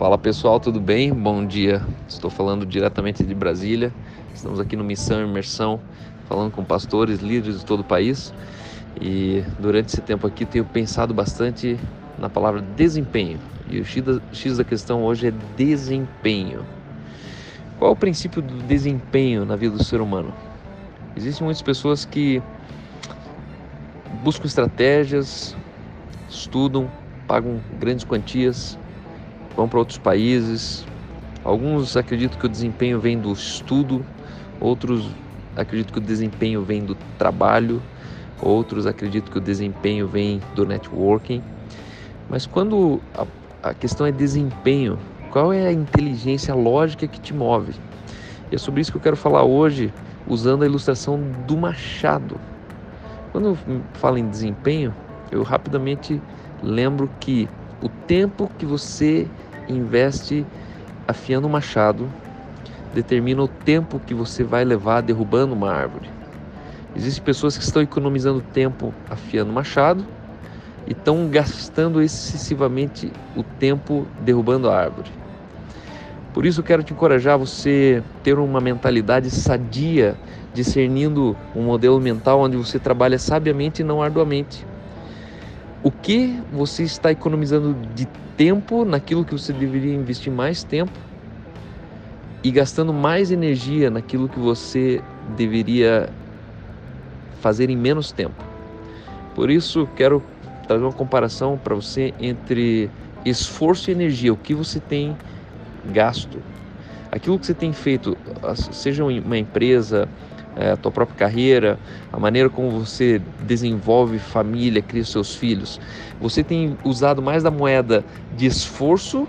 Fala pessoal, tudo bem? Bom dia. Estou falando diretamente de Brasília. Estamos aqui no Missão Imersão, falando com pastores, líderes de todo o país. E durante esse tempo aqui tenho pensado bastante na palavra desempenho. E o X da questão hoje é desempenho. Qual é o princípio do desempenho na vida do ser humano? Existem muitas pessoas que buscam estratégias, estudam, pagam grandes quantias vão para outros países. Alguns acreditam que o desempenho vem do estudo, outros acreditam que o desempenho vem do trabalho, outros acreditam que o desempenho vem do networking. Mas quando a, a questão é desempenho, qual é a inteligência lógica que te move? E é sobre isso que eu quero falar hoje, usando a ilustração do machado. Quando eu falo em desempenho, eu rapidamente lembro que o tempo que você investe afiando um machado determina o tempo que você vai levar derrubando uma árvore. Existem pessoas que estão economizando tempo afiando machado e estão gastando excessivamente o tempo derrubando a árvore. Por isso eu quero te encorajar a você ter uma mentalidade sadia, discernindo um modelo mental onde você trabalha sabiamente e não arduamente o que você está economizando de tempo naquilo que você deveria investir mais tempo e gastando mais energia naquilo que você deveria fazer em menos tempo. Por isso, quero trazer uma comparação para você entre esforço e energia, o que você tem gasto. Aquilo que você tem feito, seja uma empresa, é, a tua própria carreira, a maneira como você desenvolve família, cria seus filhos. Você tem usado mais da moeda de esforço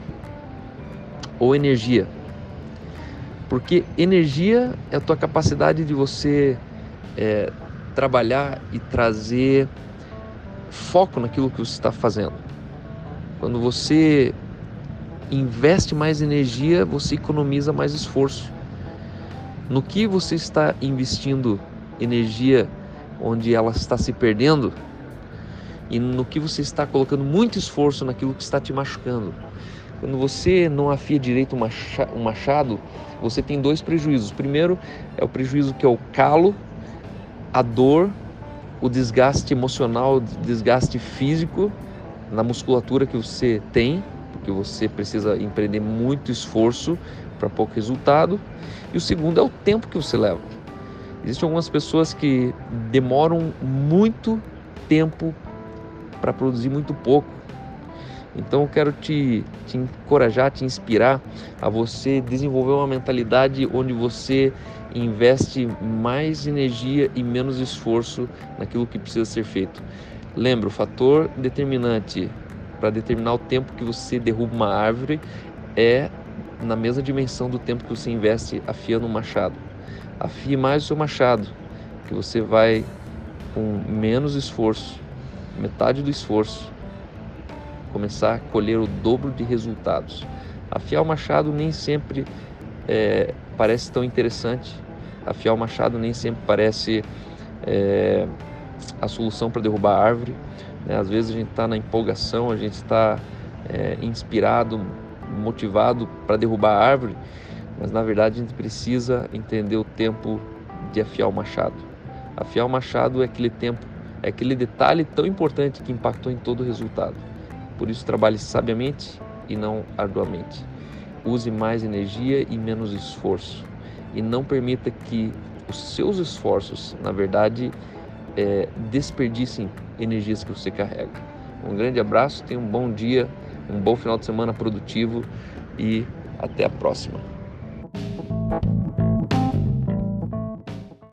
ou energia? Porque energia é a tua capacidade de você é, trabalhar e trazer foco naquilo que você está fazendo. Quando você investe mais energia, você economiza mais esforço no que você está investindo energia onde ela está se perdendo e no que você está colocando muito esforço naquilo que está te machucando. Quando você não afia direito um machado, você tem dois prejuízos. Primeiro é o prejuízo que é o calo, a dor, o desgaste emocional, o desgaste físico na musculatura que você tem, porque você precisa empreender muito esforço para pouco resultado. E o segundo é o tempo que você leva. Existem algumas pessoas que demoram muito tempo para produzir muito pouco. Então eu quero te, te encorajar, te inspirar a você desenvolver uma mentalidade onde você investe mais energia e menos esforço naquilo que precisa ser feito. Lembra, o fator determinante para determinar o tempo que você derruba uma árvore é na mesma dimensão do tempo que você investe afiando um machado. Afie mais o seu machado, que você vai com menos esforço, metade do esforço, começar a colher o dobro de resultados. Afiar o machado nem sempre é, parece tão interessante. Afiar o machado nem sempre parece é, a solução para derrubar a árvore. Né? Às vezes a gente está na empolgação, a gente está é, inspirado, motivado para derrubar a árvore, mas na verdade a gente precisa entender o tempo de afiar o machado. Afiar o machado é aquele tempo, é aquele detalhe tão importante que impactou em todo o resultado. Por isso trabalhe sabiamente e não arduamente. Use mais energia e menos esforço. E não permita que os seus esforços, na verdade, é, desperdicem energias que você carrega. Um grande abraço, tenha um bom dia um bom final de semana produtivo e até a próxima.